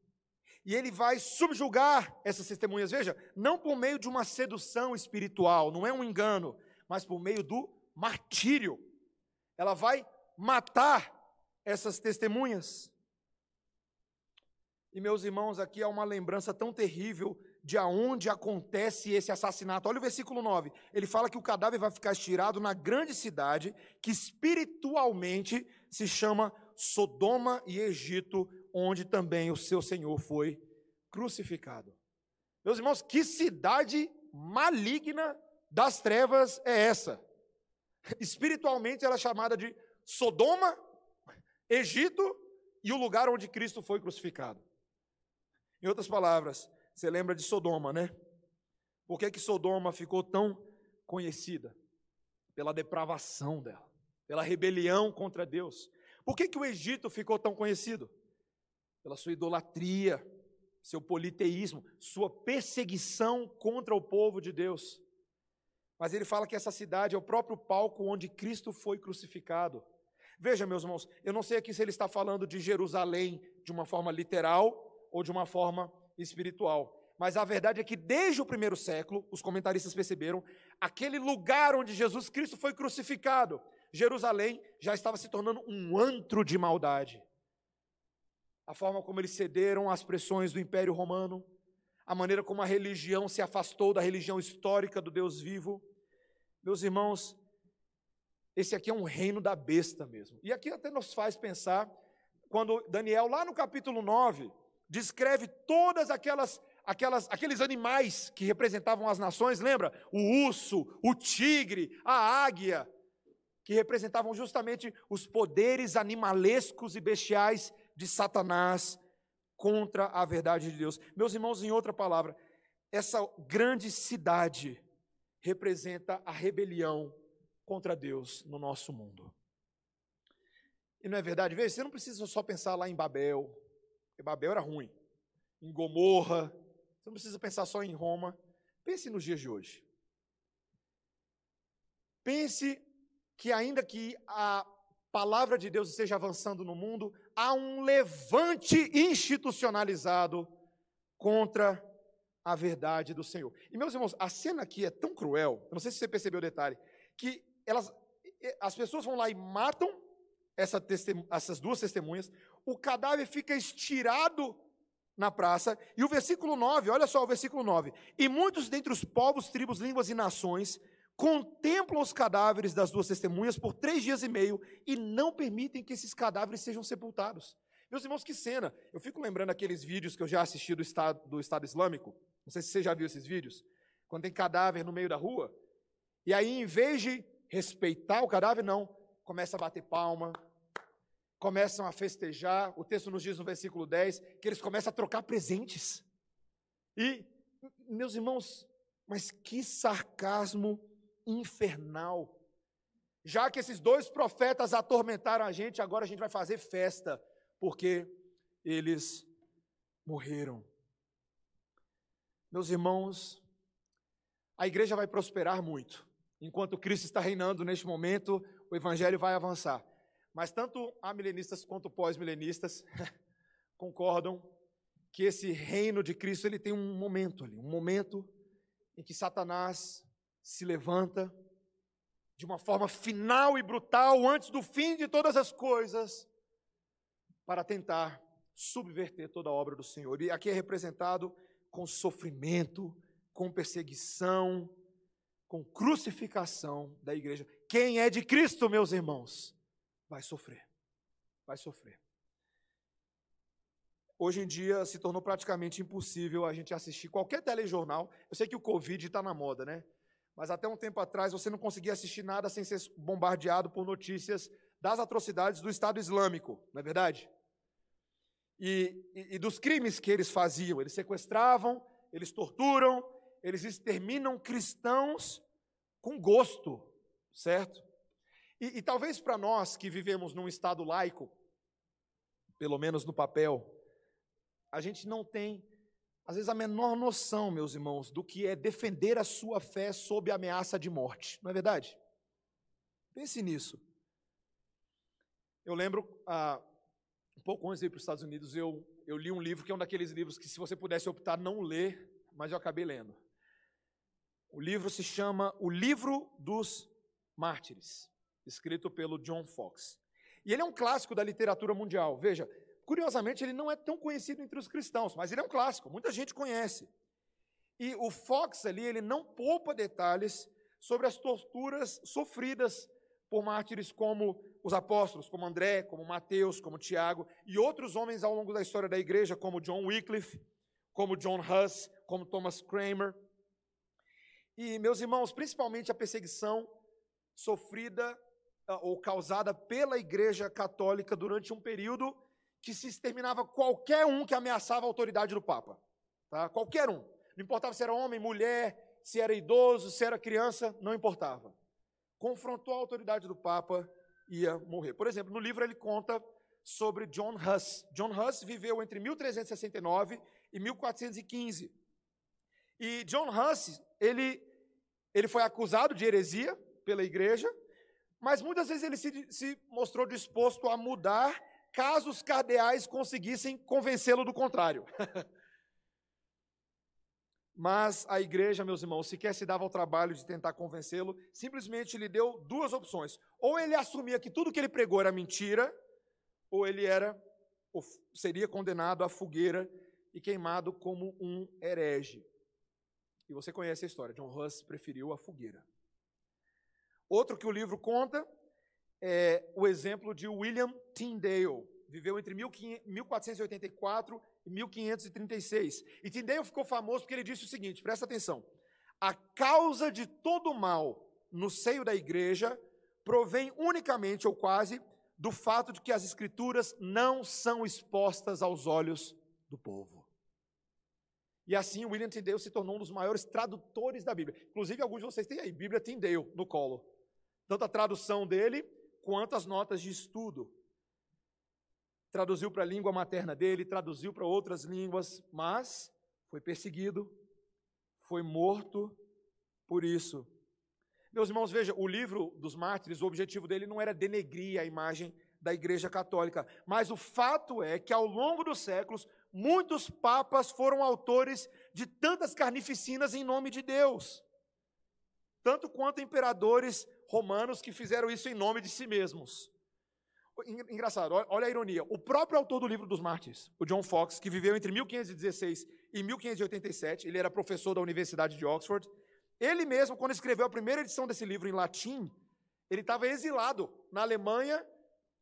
E ele vai subjugar essas testemunhas, veja, não por meio de uma sedução espiritual, não é um engano, mas por meio do martírio. Ela vai matar essas testemunhas. E meus irmãos, aqui há uma lembrança tão terrível de aonde acontece esse assassinato. Olha o versículo 9. Ele fala que o cadáver vai ficar estirado na grande cidade, que espiritualmente se chama Sodoma e Egito, onde também o seu Senhor foi crucificado. Meus irmãos, que cidade maligna das trevas é essa? Espiritualmente ela é chamada de Sodoma, Egito e o lugar onde Cristo foi crucificado. Em outras palavras, você lembra de Sodoma, né? Por que, que Sodoma ficou tão conhecida? Pela depravação dela, pela rebelião contra Deus. Por que, que o Egito ficou tão conhecido? Pela sua idolatria, seu politeísmo, sua perseguição contra o povo de Deus. Mas ele fala que essa cidade é o próprio palco onde Cristo foi crucificado. Veja, meus irmãos, eu não sei aqui se ele está falando de Jerusalém de uma forma literal ou de uma forma espiritual. Mas a verdade é que desde o primeiro século, os comentaristas perceberam, aquele lugar onde Jesus Cristo foi crucificado, Jerusalém já estava se tornando um antro de maldade. A forma como eles cederam às pressões do Império Romano, a maneira como a religião se afastou da religião histórica do Deus vivo. Meus irmãos, esse aqui é um reino da besta mesmo. E aqui até nos faz pensar, quando Daniel, lá no capítulo 9, descreve todas aquelas, aquelas, aqueles animais que representavam as nações, lembra? O urso, o tigre, a águia, que representavam justamente os poderes animalescos e bestiais de Satanás contra a verdade de Deus. Meus irmãos, em outra palavra, essa grande cidade representa a rebelião contra Deus no nosso mundo. E não é verdade? Veja, você não precisa só pensar lá em Babel, porque Babel era ruim. Em Gomorra. Você não precisa pensar só em Roma. Pense nos dias de hoje. Pense que, ainda que a palavra de Deus esteja avançando no mundo, há um levante institucionalizado contra a verdade do Senhor. E, meus irmãos, a cena aqui é tão cruel, eu não sei se você percebeu o detalhe, que elas, as pessoas vão lá e matam essa essas duas testemunhas, o cadáver fica estirado na praça, e o versículo 9, olha só o versículo 9: E muitos dentre os povos, tribos, línguas e nações contemplam os cadáveres das duas testemunhas por três dias e meio e não permitem que esses cadáveres sejam sepultados. Meus irmãos, que cena! Eu fico lembrando aqueles vídeos que eu já assisti do Estado, do Estado Islâmico. Não sei se você já viu esses vídeos. Quando tem cadáver no meio da rua. E aí, em vez de respeitar o cadáver, não. Começa a bater palma, começam a festejar. O texto nos diz no versículo 10 que eles começam a trocar presentes. E, meus irmãos, mas que sarcasmo infernal. Já que esses dois profetas atormentaram a gente, agora a gente vai fazer festa, porque eles morreram. Meus irmãos, a igreja vai prosperar muito. Enquanto Cristo está reinando neste momento, o evangelho vai avançar. Mas tanto amilenistas quanto pós-milenistas *laughs* concordam que esse reino de Cristo ele tem um momento ali, um momento em que Satanás se levanta de uma forma final e brutal antes do fim de todas as coisas para tentar subverter toda a obra do Senhor. E aqui é representado com sofrimento, com perseguição, com crucificação da igreja. Quem é de Cristo, meus irmãos? vai sofrer. Vai sofrer. Hoje em dia se tornou praticamente impossível a gente assistir qualquer telejornal. Eu sei que o Covid está na moda, né? Mas até um tempo atrás você não conseguia assistir nada sem ser bombardeado por notícias das atrocidades do Estado Islâmico, não é verdade? E, e, e dos crimes que eles faziam. Eles sequestravam, eles torturam, eles exterminam cristãos com gosto, certo? E, e talvez para nós que vivemos num Estado laico, pelo menos no papel, a gente não tem, às vezes, a menor noção, meus irmãos, do que é defender a sua fé sob ameaça de morte, não é verdade? Pense nisso. Eu lembro, ah, pouco antes de ir para os Estados Unidos, eu, eu li um livro que é um daqueles livros que, se você pudesse optar, não ler, mas eu acabei lendo. O livro se chama O Livro dos Mártires, escrito pelo John Fox. E ele é um clássico da literatura mundial. Veja, curiosamente, ele não é tão conhecido entre os cristãos, mas ele é um clássico, muita gente conhece. E o Fox ali, ele não poupa detalhes sobre as torturas sofridas por mártires como os apóstolos, como André, como Mateus, como Tiago e outros homens ao longo da história da igreja, como John Wycliffe, como John Huss, como Thomas Cramer. E, meus irmãos, principalmente a perseguição sofrida ah, ou causada pela Igreja Católica durante um período que se exterminava qualquer um que ameaçava a autoridade do Papa. Tá? Qualquer um. Não importava se era homem, mulher, se era idoso, se era criança, não importava confrontou a autoridade do Papa, ia morrer. Por exemplo, no livro ele conta sobre John Huss. John Huss viveu entre 1369 e 1415. E John Huss, ele, ele foi acusado de heresia pela igreja, mas muitas vezes ele se, se mostrou disposto a mudar caso os cardeais conseguissem convencê-lo do contrário. *laughs* Mas a igreja, meus irmãos, sequer se dava ao trabalho de tentar convencê-lo, simplesmente lhe deu duas opções. Ou ele assumia que tudo que ele pregou era mentira, ou ele era ou seria condenado à fogueira e queimado como um herege. E você conhece a história, John Huss preferiu a fogueira. Outro que o livro conta é o exemplo de William Tyndale. Viveu entre 1484 em 1536. E Tyndale ficou famoso porque ele disse o seguinte: presta atenção. A causa de todo mal no seio da igreja provém unicamente ou quase do fato de que as escrituras não são expostas aos olhos do povo. E assim William Tyndale se tornou um dos maiores tradutores da Bíblia. Inclusive alguns de vocês têm aí Bíblia Tyndale no colo. Tanto a tradução dele quanto as notas de estudo traduziu para a língua materna dele, traduziu para outras línguas, mas foi perseguido, foi morto por isso. Meus irmãos, veja, o livro dos mártires, o objetivo dele não era denegrir a imagem da Igreja Católica, mas o fato é que ao longo dos séculos, muitos papas foram autores de tantas carnificinas em nome de Deus, tanto quanto imperadores romanos que fizeram isso em nome de si mesmos. Engraçado, olha a ironia. O próprio autor do livro dos Mártires, o John Fox, que viveu entre 1516 e 1587, ele era professor da Universidade de Oxford. Ele mesmo, quando escreveu a primeira edição desse livro em latim, ele estava exilado na Alemanha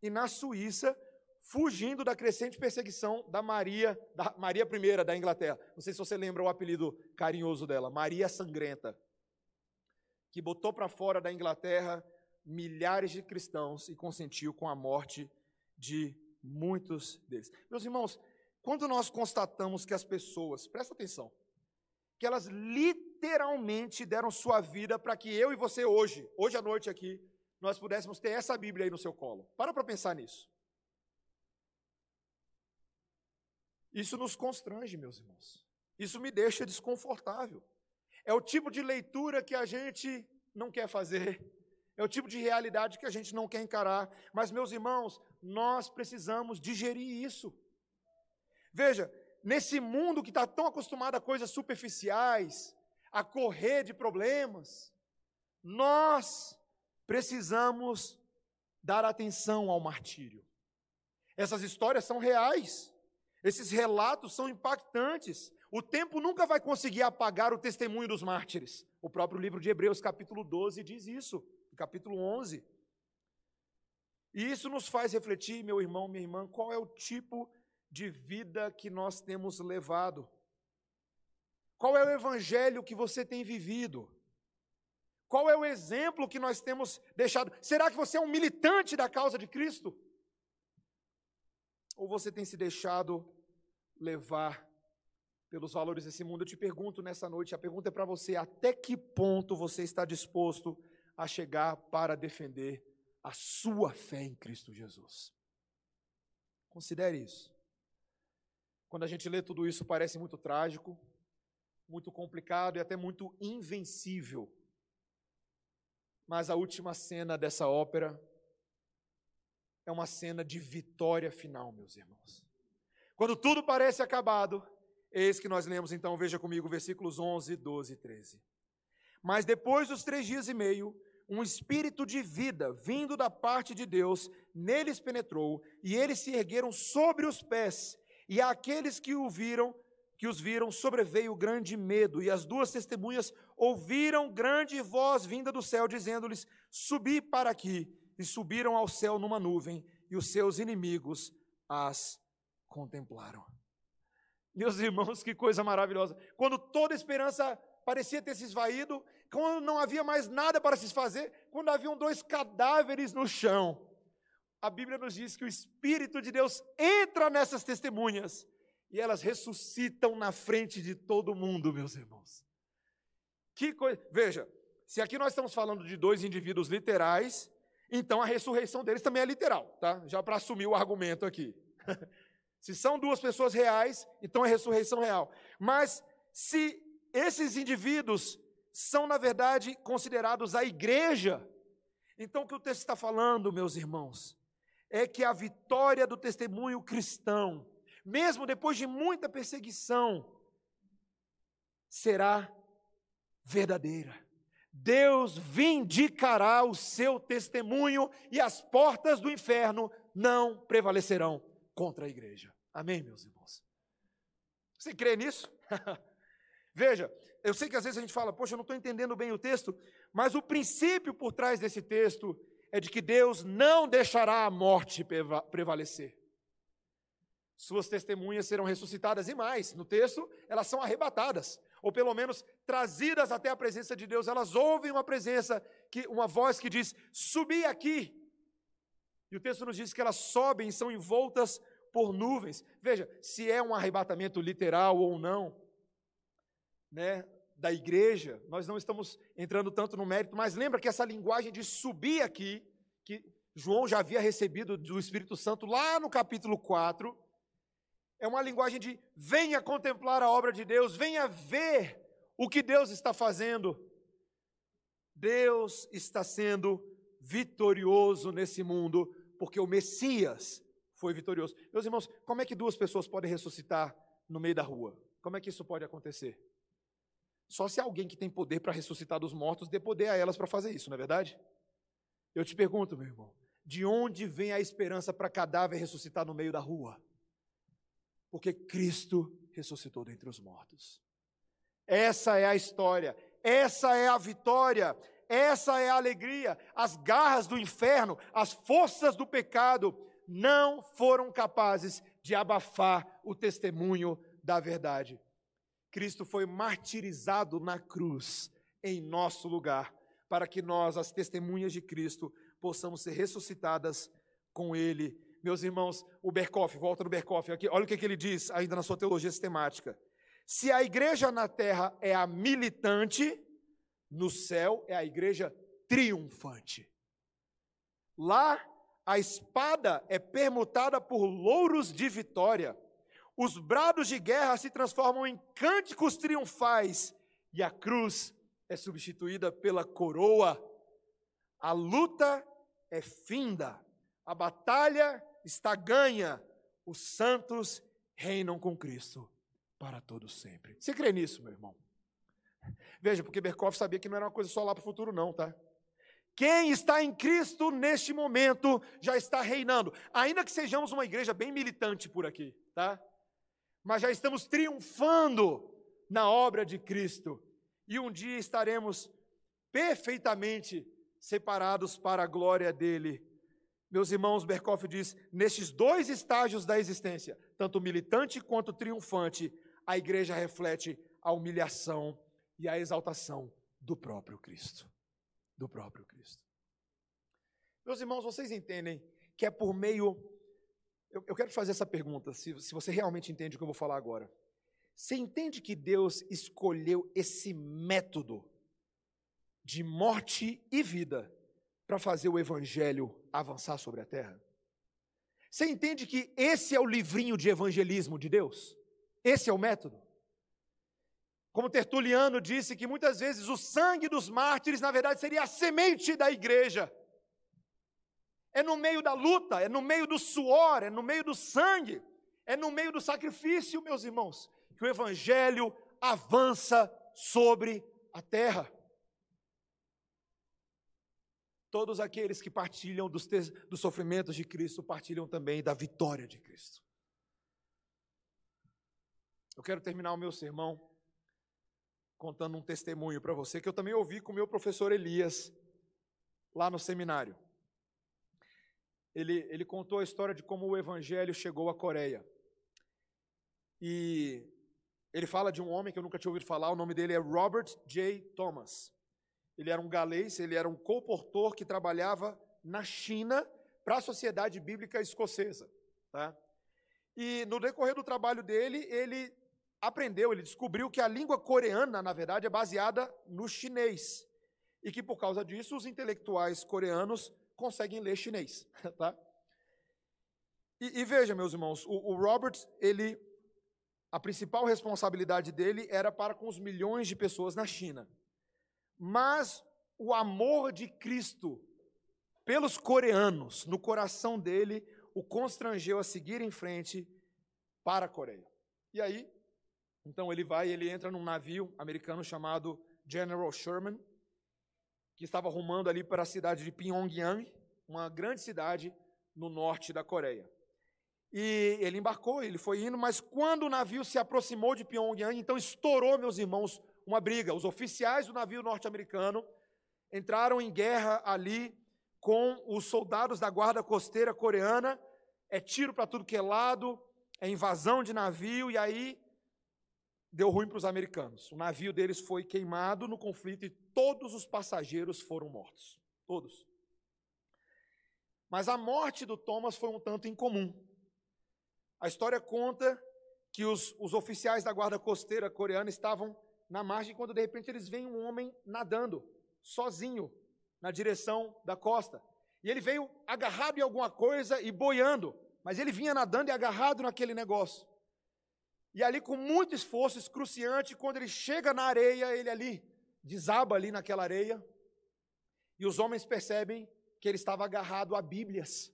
e na Suíça, fugindo da crescente perseguição da Maria, da Maria I da Inglaterra. Não sei se você lembra o apelido carinhoso dela, Maria Sangrenta, que botou para fora da Inglaterra milhares de cristãos e consentiu com a morte de muitos deles. Meus irmãos, quando nós constatamos que as pessoas, presta atenção, que elas literalmente deram sua vida para que eu e você hoje, hoje à noite aqui, nós pudéssemos ter essa Bíblia aí no seu colo. Para para pensar nisso. Isso nos constrange, meus irmãos. Isso me deixa desconfortável. É o tipo de leitura que a gente não quer fazer, é o tipo de realidade que a gente não quer encarar. Mas, meus irmãos, nós precisamos digerir isso. Veja, nesse mundo que está tão acostumado a coisas superficiais, a correr de problemas, nós precisamos dar atenção ao martírio. Essas histórias são reais, esses relatos são impactantes. O tempo nunca vai conseguir apagar o testemunho dos mártires. O próprio livro de Hebreus, capítulo 12, diz isso capítulo 11. E isso nos faz refletir, meu irmão, minha irmã, qual é o tipo de vida que nós temos levado. Qual é o evangelho que você tem vivido? Qual é o exemplo que nós temos deixado? Será que você é um militante da causa de Cristo? Ou você tem se deixado levar pelos valores desse mundo? Eu te pergunto nessa noite, a pergunta é para você: até que ponto você está disposto a chegar para defender a sua fé em Cristo Jesus. Considere isso. Quando a gente lê tudo isso, parece muito trágico, muito complicado e até muito invencível. Mas a última cena dessa ópera é uma cena de vitória final, meus irmãos. Quando tudo parece acabado, eis que nós lemos então, veja comigo, versículos 11, 12 e 13. Mas depois dos três dias e meio, um espírito de vida vindo da parte de Deus neles penetrou, e eles se ergueram sobre os pés, e àqueles que o viram, que os viram, sobreveio grande medo, e as duas testemunhas ouviram grande voz vinda do céu, dizendo-lhes: Subi para aqui, e subiram ao céu numa nuvem, e os seus inimigos as contemplaram. Meus irmãos, que coisa maravilhosa. Quando toda esperança parecia ter se esvaído, quando não havia mais nada para se fazer, quando haviam dois cadáveres no chão, a Bíblia nos diz que o Espírito de Deus entra nessas testemunhas e elas ressuscitam na frente de todo mundo, meus irmãos. Que coisa. Veja, se aqui nós estamos falando de dois indivíduos literais, então a ressurreição deles também é literal, tá? Já para assumir o argumento aqui. *laughs* se são duas pessoas reais, então é ressurreição real. Mas se esses indivíduos são, na verdade, considerados a igreja. Então, o que o texto está falando, meus irmãos, é que a vitória do testemunho cristão, mesmo depois de muita perseguição, será verdadeira. Deus vindicará o seu testemunho e as portas do inferno não prevalecerão contra a igreja. Amém, meus irmãos? Você crê nisso? *laughs* Veja, eu sei que às vezes a gente fala, poxa, eu não estou entendendo bem o texto, mas o princípio por trás desse texto é de que Deus não deixará a morte prevalecer. Suas testemunhas serão ressuscitadas e mais, no texto, elas são arrebatadas, ou pelo menos trazidas até a presença de Deus. Elas ouvem uma presença, que, uma voz que diz: Subi aqui. E o texto nos diz que elas sobem e são envoltas por nuvens. Veja, se é um arrebatamento literal ou não, né, da igreja, nós não estamos entrando tanto no mérito, mas lembra que essa linguagem de subir aqui, que João já havia recebido do Espírito Santo lá no capítulo 4, é uma linguagem de venha contemplar a obra de Deus, venha ver o que Deus está fazendo. Deus está sendo vitorioso nesse mundo, porque o Messias foi vitorioso. Meus irmãos, como é que duas pessoas podem ressuscitar no meio da rua? Como é que isso pode acontecer? Só se alguém que tem poder para ressuscitar dos mortos dê poder a elas para fazer isso, não é verdade? Eu te pergunto, meu irmão, de onde vem a esperança para cadáver ressuscitar no meio da rua? Porque Cristo ressuscitou dentre os mortos. Essa é a história, essa é a vitória, essa é a alegria. As garras do inferno, as forças do pecado não foram capazes de abafar o testemunho da verdade. Cristo foi martirizado na cruz em nosso lugar, para que nós, as testemunhas de Cristo, possamos ser ressuscitadas com Ele. Meus irmãos, o Berkoff, volta no Berkoff aqui, olha o que, que ele diz ainda na sua teologia sistemática. Se a igreja na terra é a militante, no céu é a igreja triunfante. Lá, a espada é permutada por louros de vitória os brados de guerra se transformam em cânticos triunfais e a cruz é substituída pela coroa. A luta é finda, a batalha está ganha, os santos reinam com Cristo para todos sempre. Você crê nisso, meu irmão? Veja, porque Berkoff sabia que não era uma coisa só lá para o futuro, não, tá? Quem está em Cristo neste momento já está reinando, ainda que sejamos uma igreja bem militante por aqui, tá? mas já estamos triunfando na obra de Cristo. E um dia estaremos perfeitamente separados para a glória dele. Meus irmãos, Berkoff diz: nestes dois estágios da existência, tanto militante quanto triunfante, a igreja reflete a humilhação e a exaltação do próprio Cristo. Do próprio Cristo. Meus irmãos, vocês entendem que é por meio eu, eu quero te fazer essa pergunta, se, se você realmente entende o que eu vou falar agora. Você entende que Deus escolheu esse método de morte e vida para fazer o evangelho avançar sobre a terra? Você entende que esse é o livrinho de evangelismo de Deus? Esse é o método? Como Tertuliano disse que muitas vezes o sangue dos mártires, na verdade, seria a semente da igreja. É no meio da luta, é no meio do suor, é no meio do sangue, é no meio do sacrifício, meus irmãos, que o Evangelho avança sobre a terra. Todos aqueles que partilham dos, dos sofrimentos de Cristo partilham também da vitória de Cristo. Eu quero terminar o meu sermão contando um testemunho para você que eu também ouvi com o meu professor Elias lá no seminário. Ele, ele contou a história de como o evangelho chegou à Coreia. E ele fala de um homem que eu nunca tinha ouvido falar, o nome dele é Robert J. Thomas. Ele era um galês, ele era um colportor que trabalhava na China para a Sociedade Bíblica Escocesa. Tá? E no decorrer do trabalho dele, ele aprendeu, ele descobriu que a língua coreana, na verdade, é baseada no chinês. E que por causa disso, os intelectuais coreanos conseguem ler chinês. *laughs* Tá? E, e veja, meus irmãos, o, o Robert, ele, a principal responsabilidade dele era para com os milhões de pessoas na China. Mas o amor de Cristo pelos coreanos, no coração dele, o constrangeu a seguir em frente para a Coreia. E aí, então ele vai, ele entra num navio americano chamado General Sherman, que estava rumando ali para a cidade de Pyongyang, uma grande cidade no norte da Coreia. E ele embarcou, ele foi indo, mas quando o navio se aproximou de Pyongyang, então estourou, meus irmãos, uma briga. Os oficiais do navio norte-americano entraram em guerra ali com os soldados da guarda costeira coreana. É tiro para tudo que é lado, é invasão de navio, e aí deu ruim para os americanos. O navio deles foi queimado no conflito e todos os passageiros foram mortos. Todos. Mas a morte do Thomas foi um tanto incomum. A história conta que os, os oficiais da guarda costeira coreana estavam na margem quando de repente eles veem um homem nadando, sozinho, na direção da costa. E ele veio agarrado em alguma coisa e boiando, mas ele vinha nadando e agarrado naquele negócio. E ali, com muito esforço excruciante, quando ele chega na areia, ele ali desaba ali naquela areia, e os homens percebem que ele estava agarrado a Bíblias,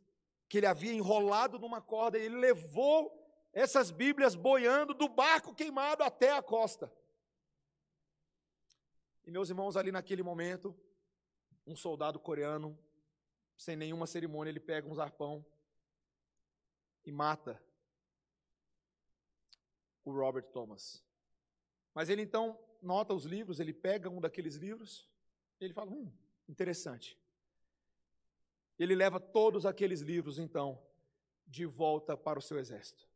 que ele havia enrolado numa corda, e ele levou essas Bíblias boiando do barco queimado até a costa. E meus irmãos, ali naquele momento, um soldado coreano, sem nenhuma cerimônia, ele pega um zarpão e mata o Robert Thomas. Mas ele então nota os livros, ele pega um daqueles livros, e ele fala: hum, interessante. Ele leva todos aqueles livros, então, de volta para o seu exército.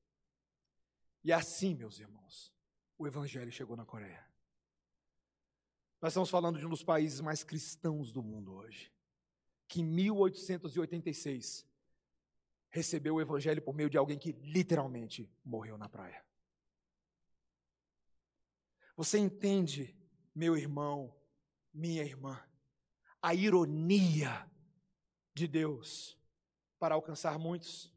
E assim, meus irmãos, o Evangelho chegou na Coreia. Nós estamos falando de um dos países mais cristãos do mundo hoje, que em 1886 recebeu o Evangelho por meio de alguém que literalmente morreu na praia. Você entende, meu irmão, minha irmã, a ironia de Deus para alcançar muitos?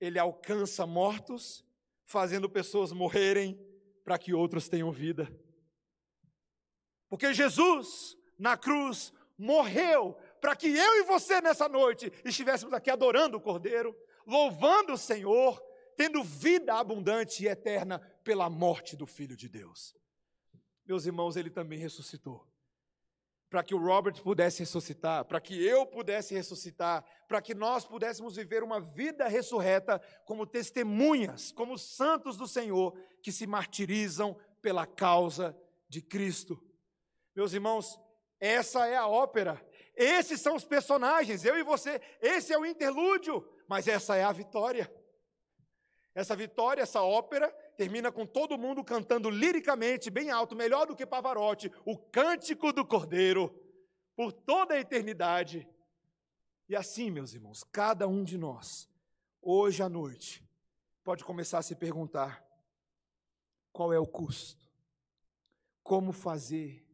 Ele alcança mortos, fazendo pessoas morrerem para que outros tenham vida. Porque Jesus, na cruz, morreu para que eu e você nessa noite estivéssemos aqui adorando o Cordeiro, louvando o Senhor, tendo vida abundante e eterna pela morte do Filho de Deus. Meus irmãos, ele também ressuscitou. Para que o Robert pudesse ressuscitar, para que eu pudesse ressuscitar, para que nós pudéssemos viver uma vida ressurreta como testemunhas, como santos do Senhor que se martirizam pela causa de Cristo. Meus irmãos, essa é a ópera. Esses são os personagens, eu e você. Esse é o interlúdio, mas essa é a vitória. Essa vitória, essa ópera, termina com todo mundo cantando liricamente, bem alto, melhor do que Pavarotti, o cântico do Cordeiro, por toda a eternidade. E assim, meus irmãos, cada um de nós, hoje à noite, pode começar a se perguntar: qual é o custo? Como fazer?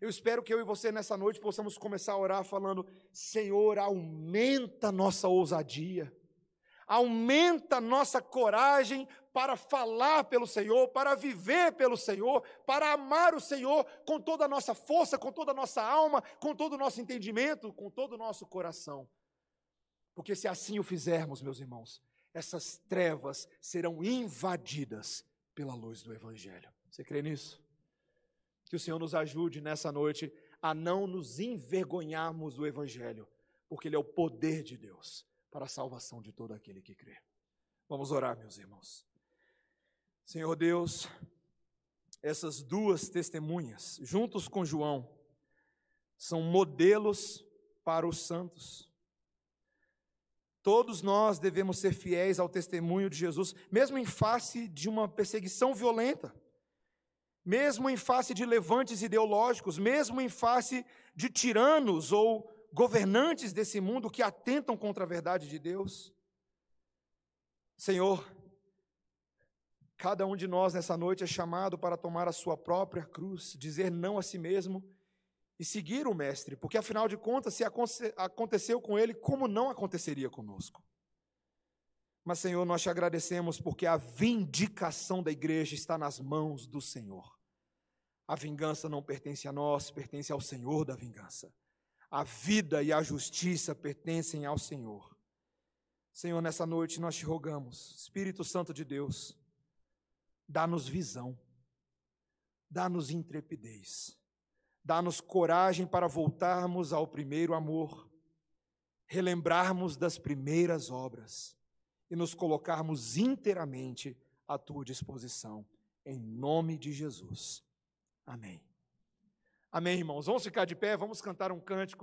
Eu espero que eu e você nessa noite possamos começar a orar falando: Senhor, aumenta nossa ousadia, aumenta nossa coragem para falar pelo Senhor, para viver pelo Senhor, para amar o Senhor com toda a nossa força, com toda a nossa alma, com todo o nosso entendimento, com todo o nosso coração. Porque se assim o fizermos, meus irmãos, essas trevas serão invadidas pela luz do Evangelho. Você crê nisso? Que o Senhor nos ajude nessa noite a não nos envergonharmos do Evangelho, porque ele é o poder de Deus para a salvação de todo aquele que crê. Vamos orar, meus irmãos. Senhor Deus, essas duas testemunhas, juntos com João, são modelos para os santos. Todos nós devemos ser fiéis ao testemunho de Jesus, mesmo em face de uma perseguição violenta, mesmo em face de levantes ideológicos, mesmo em face de tiranos ou governantes desse mundo que atentam contra a verdade de Deus. Senhor, cada um de nós nessa noite é chamado para tomar a sua própria cruz, dizer não a si mesmo e seguir o Mestre, porque afinal de contas, se aconteceu com ele, como não aconteceria conosco? Mas, Senhor, nós te agradecemos porque a vindicação da igreja está nas mãos do Senhor. A vingança não pertence a nós, pertence ao Senhor da vingança. A vida e a justiça pertencem ao Senhor. Senhor, nessa noite nós te rogamos, Espírito Santo de Deus, dá-nos visão, dá-nos intrepidez, dá-nos coragem para voltarmos ao primeiro amor, relembrarmos das primeiras obras e nos colocarmos inteiramente à tua disposição, em nome de Jesus. Amém. Amém, irmãos. Vamos ficar de pé, vamos cantar um cântico.